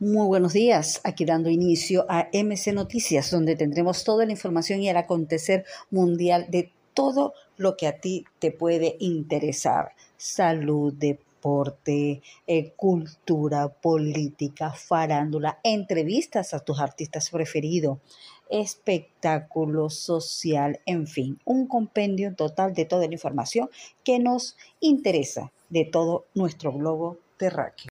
Muy buenos días, aquí dando inicio a MC Noticias, donde tendremos toda la información y el acontecer mundial de todo lo que a ti te puede interesar. Salud, deporte, eh, cultura, política, farándula, entrevistas a tus artistas preferidos, espectáculo social, en fin, un compendio total de toda la información que nos interesa de todo nuestro globo terráqueo.